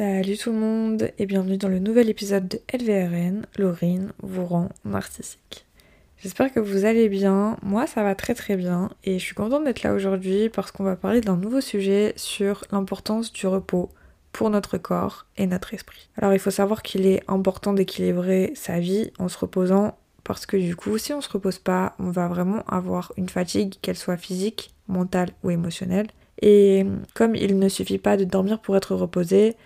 Salut tout le monde et bienvenue dans le nouvel épisode de LVRN, Laurine vous rend narcissique. J'espère que vous allez bien, moi ça va très très bien et je suis contente d'être là aujourd'hui parce qu'on va parler d'un nouveau sujet sur l'importance du repos pour notre corps et notre esprit. Alors il faut savoir qu'il est important d'équilibrer sa vie en se reposant parce que du coup si on se repose pas on va vraiment avoir une fatigue qu'elle soit physique, mentale ou émotionnelle et comme il ne suffit pas de dormir pour être reposé,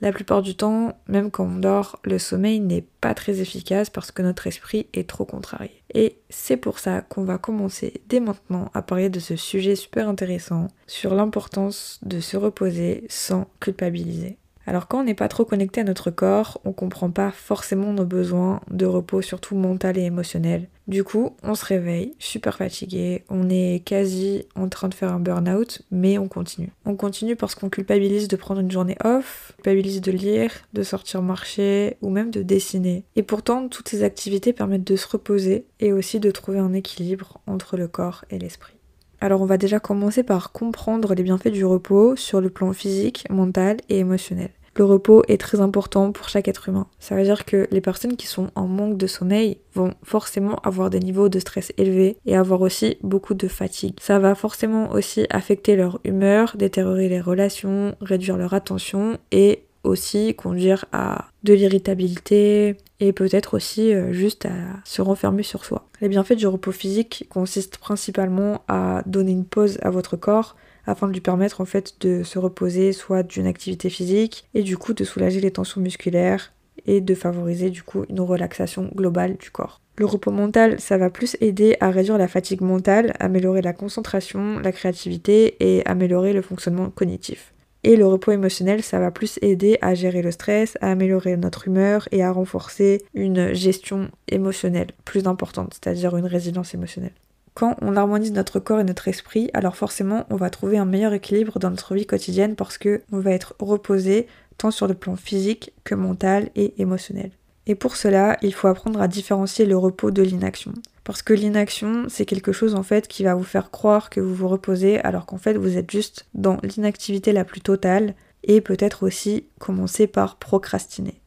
la plupart du temps, même quand on dort, le sommeil n'est pas très efficace parce que notre esprit est trop contrarié. Et c'est pour ça qu'on va commencer dès maintenant à parler de ce sujet super intéressant sur l'importance de se reposer sans culpabiliser. Alors quand on n'est pas trop connecté à notre corps, on comprend pas forcément nos besoins de repos, surtout mental et émotionnel. Du coup, on se réveille super fatigué, on est quasi en train de faire un burn-out, mais on continue. On continue parce qu'on culpabilise de prendre une journée off, culpabilise de lire, de sortir marcher ou même de dessiner. Et pourtant, toutes ces activités permettent de se reposer et aussi de trouver un équilibre entre le corps et l'esprit. Alors on va déjà commencer par comprendre les bienfaits du repos sur le plan physique, mental et émotionnel. Le repos est très important pour chaque être humain. Ça veut dire que les personnes qui sont en manque de sommeil vont forcément avoir des niveaux de stress élevés et avoir aussi beaucoup de fatigue. Ça va forcément aussi affecter leur humeur, détériorer les relations, réduire leur attention et aussi conduire à de l'irritabilité et peut-être aussi euh, juste à se renfermer sur soi. Les bienfaits du repos physique consistent principalement à donner une pause à votre corps afin de lui permettre en fait de se reposer soit d'une activité physique et du coup de soulager les tensions musculaires et de favoriser du coup une relaxation globale du corps. Le repos mental, ça va plus aider à réduire la fatigue mentale, améliorer la concentration, la créativité et améliorer le fonctionnement cognitif. Et le repos émotionnel, ça va plus aider à gérer le stress, à améliorer notre humeur et à renforcer une gestion émotionnelle plus importante, c'est-à-dire une résilience émotionnelle. Quand on harmonise notre corps et notre esprit, alors forcément on va trouver un meilleur équilibre dans notre vie quotidienne parce que on va être reposé tant sur le plan physique que mental et émotionnel. Et pour cela, il faut apprendre à différencier le repos de l'inaction. Parce que l'inaction, c'est quelque chose en fait qui va vous faire croire que vous vous reposez alors qu'en fait vous êtes juste dans l'inactivité la plus totale et peut-être aussi commencer par procrastiner.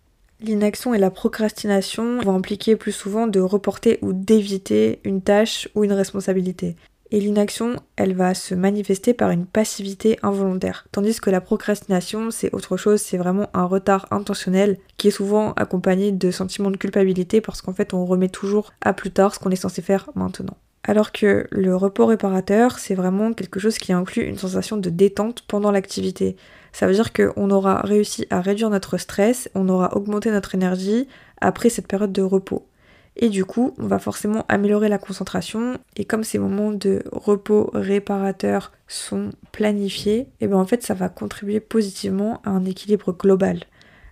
L'inaction et la procrastination vont impliquer plus souvent de reporter ou d'éviter une tâche ou une responsabilité. Et l'inaction, elle va se manifester par une passivité involontaire. Tandis que la procrastination, c'est autre chose, c'est vraiment un retard intentionnel qui est souvent accompagné de sentiments de culpabilité parce qu'en fait on remet toujours à plus tard ce qu'on est censé faire maintenant. Alors que le repos réparateur, c'est vraiment quelque chose qui inclut une sensation de détente pendant l'activité. Ça veut dire qu'on aura réussi à réduire notre stress, on aura augmenté notre énergie après cette période de repos. Et du coup, on va forcément améliorer la concentration. Et comme ces moments de repos réparateur sont planifiés, et eh bien en fait, ça va contribuer positivement à un équilibre global.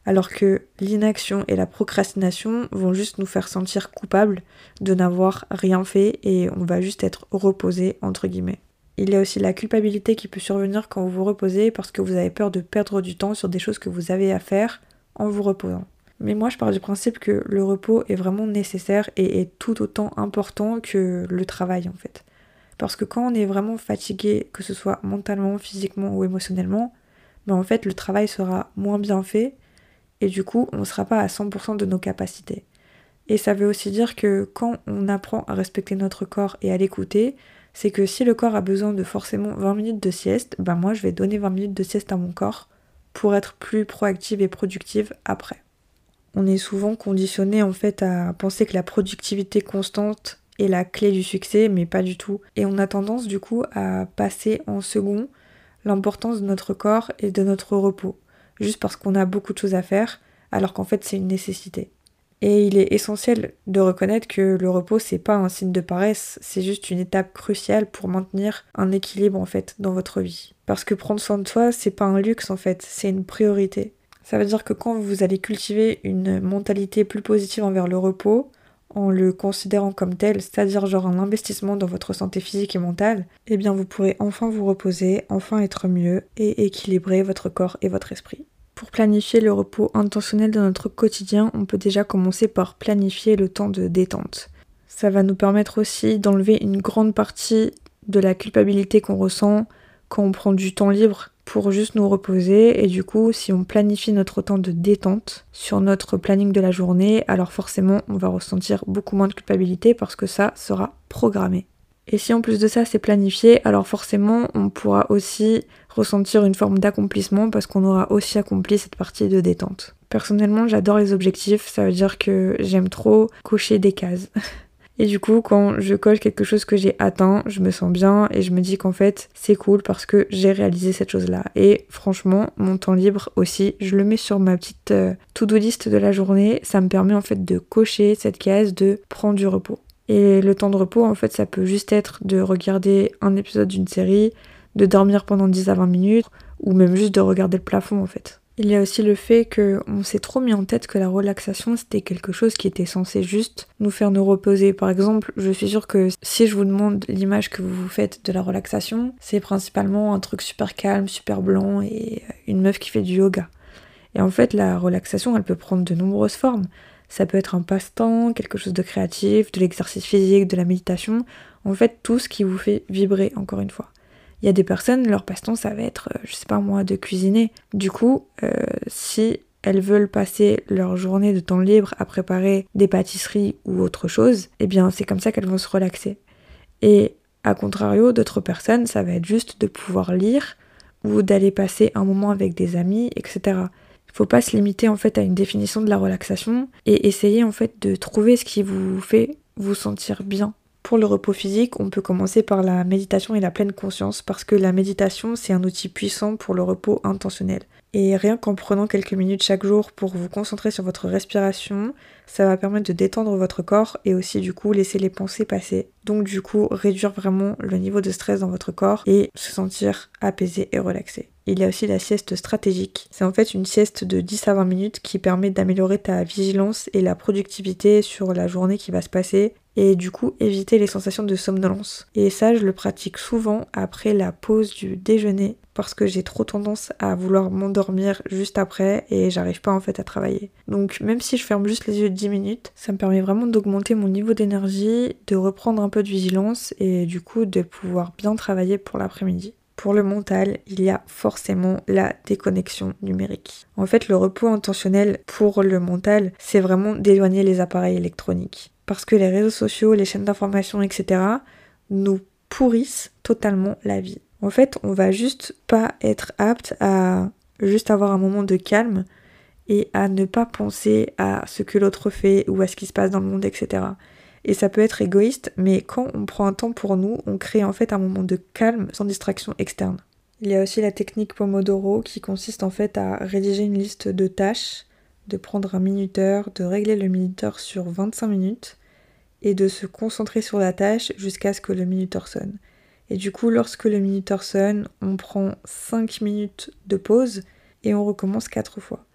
Alors que l'inaction et la procrastination vont juste nous faire sentir coupables de n'avoir rien fait et on va juste être reposé entre guillemets. Il y a aussi la culpabilité qui peut survenir quand vous vous reposez parce que vous avez peur de perdre du temps sur des choses que vous avez à faire en vous reposant. Mais moi, je pars du principe que le repos est vraiment nécessaire et est tout autant important que le travail en fait. Parce que quand on est vraiment fatigué, que ce soit mentalement, physiquement ou émotionnellement, ben en fait le travail sera moins bien fait et du coup on ne sera pas à 100% de nos capacités. Et ça veut aussi dire que quand on apprend à respecter notre corps et à l'écouter, c'est que si le corps a besoin de forcément 20 minutes de sieste, ben moi je vais donner 20 minutes de sieste à mon corps pour être plus proactive et productive après on est souvent conditionné en fait à penser que la productivité constante est la clé du succès, mais pas du tout. Et on a tendance du coup à passer en second l'importance de notre corps et de notre repos, juste parce qu'on a beaucoup de choses à faire, alors qu'en fait c'est une nécessité. Et il est essentiel de reconnaître que le repos c'est pas un signe de paresse, c'est juste une étape cruciale pour maintenir un équilibre en fait dans votre vie. Parce que prendre soin de soi, c'est pas un luxe en fait, c'est une priorité. Ça veut dire que quand vous allez cultiver une mentalité plus positive envers le repos, en le considérant comme tel, c'est-à-dire genre un investissement dans votre santé physique et mentale, eh bien vous pourrez enfin vous reposer, enfin être mieux et équilibrer votre corps et votre esprit. Pour planifier le repos intentionnel dans notre quotidien, on peut déjà commencer par planifier le temps de détente. Ça va nous permettre aussi d'enlever une grande partie de la culpabilité qu'on ressent quand on prend du temps libre pour juste nous reposer et du coup si on planifie notre temps de détente sur notre planning de la journée alors forcément on va ressentir beaucoup moins de culpabilité parce que ça sera programmé. Et si en plus de ça c'est planifié, alors forcément on pourra aussi ressentir une forme d'accomplissement parce qu'on aura aussi accompli cette partie de détente. Personnellement j'adore les objectifs, ça veut dire que j'aime trop cocher des cases. Et du coup, quand je coche quelque chose que j'ai atteint, je me sens bien et je me dis qu'en fait, c'est cool parce que j'ai réalisé cette chose-là. Et franchement, mon temps libre aussi, je le mets sur ma petite euh, to-do list de la journée. Ça me permet en fait de cocher cette case de prendre du repos. Et le temps de repos, en fait, ça peut juste être de regarder un épisode d'une série, de dormir pendant 10 à 20 minutes, ou même juste de regarder le plafond, en fait. Il y a aussi le fait qu'on s'est trop mis en tête que la relaxation c'était quelque chose qui était censé juste nous faire nous reposer. Par exemple, je suis sûre que si je vous demande l'image que vous vous faites de la relaxation, c'est principalement un truc super calme, super blanc et une meuf qui fait du yoga. Et en fait, la relaxation, elle peut prendre de nombreuses formes. Ça peut être un passe-temps, quelque chose de créatif, de l'exercice physique, de la méditation. En fait, tout ce qui vous fait vibrer, encore une fois. Il y a des personnes, leur passe-temps, ça va être, euh, je sais pas moi, de cuisiner. Du coup, euh, si elles veulent passer leur journée de temps libre à préparer des pâtisseries ou autre chose, eh bien, c'est comme ça qu'elles vont se relaxer. Et à contrario, d'autres personnes, ça va être juste de pouvoir lire ou d'aller passer un moment avec des amis, etc. Faut pas se limiter en fait à une définition de la relaxation et essayer en fait de trouver ce qui vous fait vous sentir bien. Pour le repos physique, on peut commencer par la méditation et la pleine conscience parce que la méditation c'est un outil puissant pour le repos intentionnel. Et rien qu'en prenant quelques minutes chaque jour pour vous concentrer sur votre respiration, ça va permettre de détendre votre corps et aussi du coup laisser les pensées passer. Donc du coup réduire vraiment le niveau de stress dans votre corps et se sentir apaisé et relaxé. Il y a aussi la sieste stratégique. C'est en fait une sieste de 10 à 20 minutes qui permet d'améliorer ta vigilance et la productivité sur la journée qui va se passer et du coup éviter les sensations de somnolence. Et ça, je le pratique souvent après la pause du déjeuner parce que j'ai trop tendance à vouloir m'endormir juste après et j'arrive pas en fait à travailler. Donc même si je ferme juste les yeux 10 minutes, ça me permet vraiment d'augmenter mon niveau d'énergie, de reprendre un peu de vigilance et du coup de pouvoir bien travailler pour l'après-midi. Pour le mental, il y a forcément la déconnexion numérique. En fait, le repos intentionnel pour le mental, c'est vraiment d'éloigner les appareils électroniques. Parce que les réseaux sociaux, les chaînes d'information, etc., nous pourrissent totalement la vie. En fait, on va juste pas être apte à juste avoir un moment de calme et à ne pas penser à ce que l'autre fait ou à ce qui se passe dans le monde, etc. Et ça peut être égoïste, mais quand on prend un temps pour nous, on crée en fait un moment de calme sans distraction externe. Il y a aussi la technique Pomodoro qui consiste en fait à rédiger une liste de tâches, de prendre un minuteur, de régler le minuteur sur 25 minutes et de se concentrer sur la tâche jusqu'à ce que le minuteur sonne. Et du coup, lorsque le minuteur sonne, on prend 5 minutes de pause et on recommence 4 fois.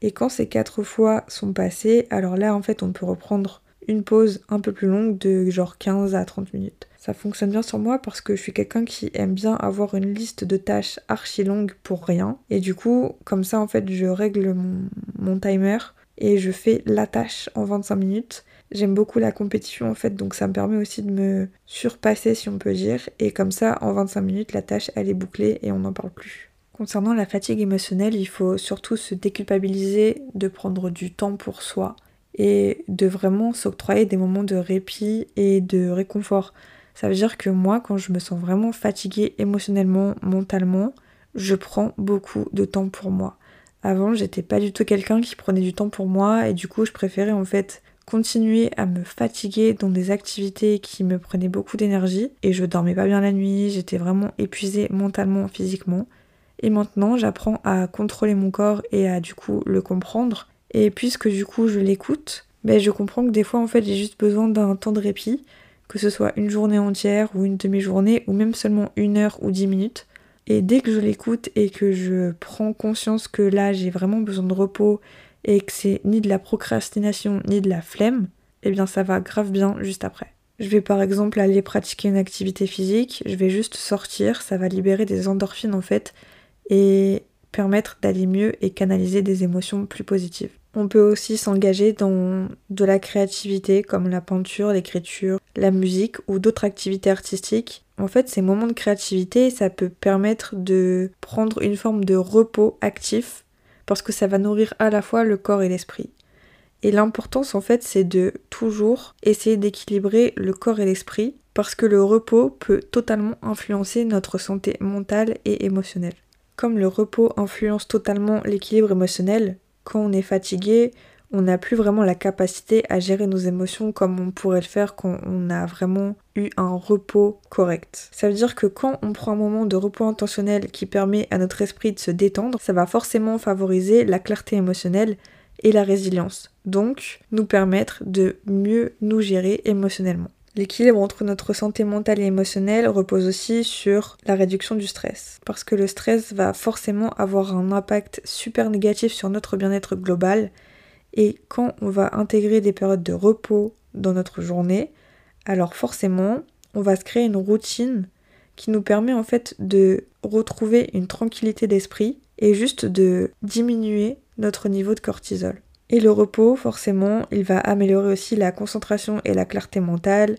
Et quand ces 4 fois sont passées, alors là, en fait, on peut reprendre une pause un peu plus longue de genre 15 à 30 minutes. Ça fonctionne bien sur moi parce que je suis quelqu'un qui aime bien avoir une liste de tâches archi longue pour rien. Et du coup, comme ça, en fait, je règle mon, mon timer et je fais la tâche en 25 minutes J'aime beaucoup la compétition en fait, donc ça me permet aussi de me surpasser si on peut dire. Et comme ça, en 25 minutes, la tâche elle est bouclée et on n'en parle plus. Concernant la fatigue émotionnelle, il faut surtout se déculpabiliser de prendre du temps pour soi et de vraiment s'octroyer des moments de répit et de réconfort. Ça veut dire que moi, quand je me sens vraiment fatiguée émotionnellement, mentalement, je prends beaucoup de temps pour moi. Avant, j'étais pas du tout quelqu'un qui prenait du temps pour moi et du coup, je préférais en fait continuer à me fatiguer dans des activités qui me prenaient beaucoup d'énergie et je dormais pas bien la nuit, j'étais vraiment épuisée mentalement, physiquement. Et maintenant, j'apprends à contrôler mon corps et à du coup le comprendre. Et puisque du coup je l'écoute, ben je comprends que des fois en fait j'ai juste besoin d'un temps de répit, que ce soit une journée entière ou une demi-journée ou même seulement une heure ou dix minutes. Et dès que je l'écoute et que je prends conscience que là j'ai vraiment besoin de repos et que c'est ni de la procrastination ni de la flemme, eh bien ça va grave bien juste après. Je vais par exemple aller pratiquer une activité physique, je vais juste sortir, ça va libérer des endorphines en fait et permettre d'aller mieux et canaliser des émotions plus positives. On peut aussi s'engager dans de la créativité comme la peinture, l'écriture, la musique ou d'autres activités artistiques. En fait, ces moments de créativité, ça peut permettre de prendre une forme de repos actif parce que ça va nourrir à la fois le corps et l'esprit. Et l'importance en fait c'est de toujours essayer d'équilibrer le corps et l'esprit parce que le repos peut totalement influencer notre santé mentale et émotionnelle. Comme le repos influence totalement l'équilibre émotionnel, quand on est fatigué, on n'a plus vraiment la capacité à gérer nos émotions comme on pourrait le faire quand on a vraiment eu un repos correct. Ça veut dire que quand on prend un moment de repos intentionnel qui permet à notre esprit de se détendre, ça va forcément favoriser la clarté émotionnelle et la résilience, donc nous permettre de mieux nous gérer émotionnellement. L'équilibre entre notre santé mentale et émotionnelle repose aussi sur la réduction du stress. Parce que le stress va forcément avoir un impact super négatif sur notre bien-être global. Et quand on va intégrer des périodes de repos dans notre journée, alors forcément, on va se créer une routine qui nous permet en fait de retrouver une tranquillité d'esprit et juste de diminuer notre niveau de cortisol. Et le repos, forcément, il va améliorer aussi la concentration et la clarté mentale,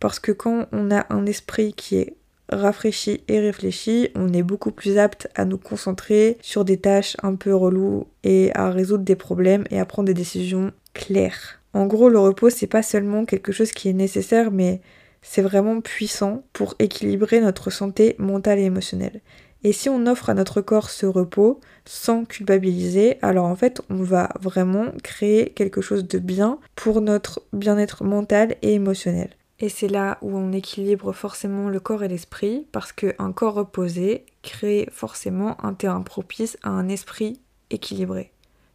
parce que quand on a un esprit qui est rafraîchi et réfléchi, on est beaucoup plus apte à nous concentrer sur des tâches un peu reloues et à résoudre des problèmes et à prendre des décisions claires. En gros, le repos, c'est pas seulement quelque chose qui est nécessaire, mais c'est vraiment puissant pour équilibrer notre santé mentale et émotionnelle. Et si on offre à notre corps ce repos sans culpabiliser, alors en fait on va vraiment créer quelque chose de bien pour notre bien-être mental et émotionnel. Et c'est là où on équilibre forcément le corps et l'esprit, parce qu'un corps reposé crée forcément un terrain propice à un esprit équilibré,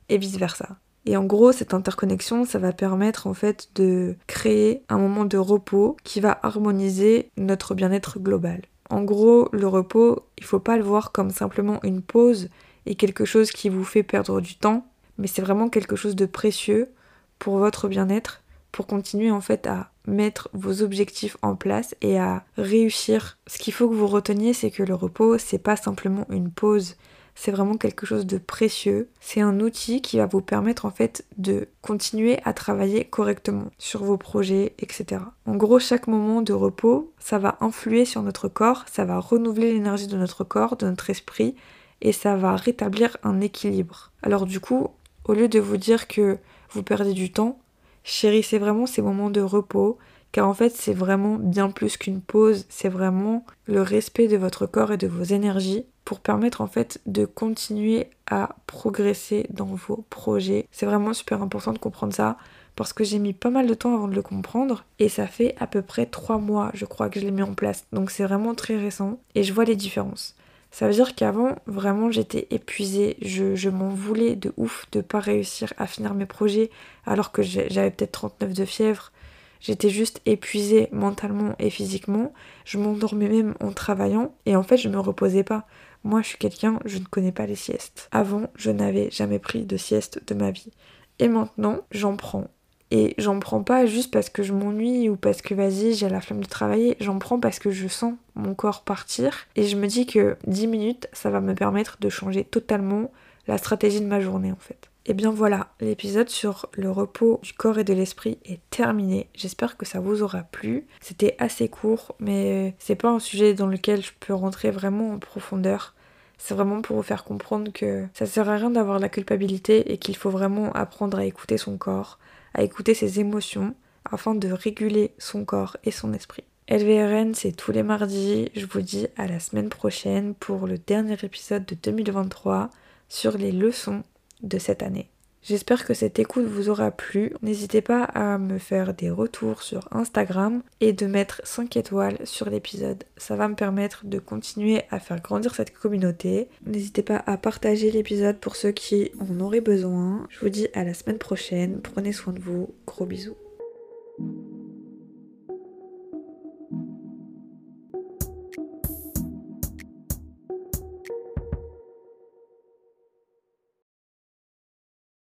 et vice-versa. Et en gros, cette interconnexion, ça va permettre en fait de créer un moment de repos qui va harmoniser notre bien-être global. En gros, le repos, il faut pas le voir comme simplement une pause et quelque chose qui vous fait perdre du temps, mais c'est vraiment quelque chose de précieux pour votre bien-être, pour continuer en fait à mettre vos objectifs en place et à réussir. Ce qu'il faut que vous reteniez, c'est que le repos, c'est pas simplement une pause, c'est vraiment quelque chose de précieux. C'est un outil qui va vous permettre en fait de continuer à travailler correctement sur vos projets, etc. En gros, chaque moment de repos, ça va influer sur notre corps, ça va renouveler l'énergie de notre corps, de notre esprit, et ça va rétablir un équilibre. Alors du coup, au lieu de vous dire que vous perdez du temps, chérissez vraiment ces moments de repos, car en fait c'est vraiment bien plus qu'une pause, c'est vraiment le respect de votre corps et de vos énergies pour permettre en fait de continuer à progresser dans vos projets. C'est vraiment super important de comprendre ça parce que j'ai mis pas mal de temps avant de le comprendre et ça fait à peu près 3 mois je crois que je l'ai mis en place donc c'est vraiment très récent et je vois les différences. Ça veut dire qu'avant, vraiment, j'étais épuisée. Je, je m'en voulais de ouf de pas réussir à finir mes projets alors que j'avais peut-être 39 de fièvre. J'étais juste épuisée mentalement et physiquement. Je m'endormais même en travaillant et en fait, je me reposais pas. Moi, je suis quelqu'un, je ne connais pas les siestes. Avant, je n'avais jamais pris de sieste de ma vie. Et maintenant, j'en prends. Et j'en prends pas juste parce que je m'ennuie ou parce que vas-y, j'ai la flemme de travailler. J'en prends parce que je sens mon corps partir. Et je me dis que 10 minutes, ça va me permettre de changer totalement la stratégie de ma journée en fait. Et bien voilà, l'épisode sur le repos du corps et de l'esprit est terminé. J'espère que ça vous aura plu. C'était assez court, mais c'est pas un sujet dans lequel je peux rentrer vraiment en profondeur. C'est vraiment pour vous faire comprendre que ça sert à rien d'avoir la culpabilité et qu'il faut vraiment apprendre à écouter son corps, à écouter ses émotions afin de réguler son corps et son esprit. LVRN, c'est tous les mardis. Je vous dis à la semaine prochaine pour le dernier épisode de 2023 sur les leçons de cette année. J'espère que cette écoute vous aura plu. N'hésitez pas à me faire des retours sur Instagram et de mettre 5 étoiles sur l'épisode. Ça va me permettre de continuer à faire grandir cette communauté. N'hésitez pas à partager l'épisode pour ceux qui en auraient besoin. Je vous dis à la semaine prochaine. Prenez soin de vous. Gros bisous.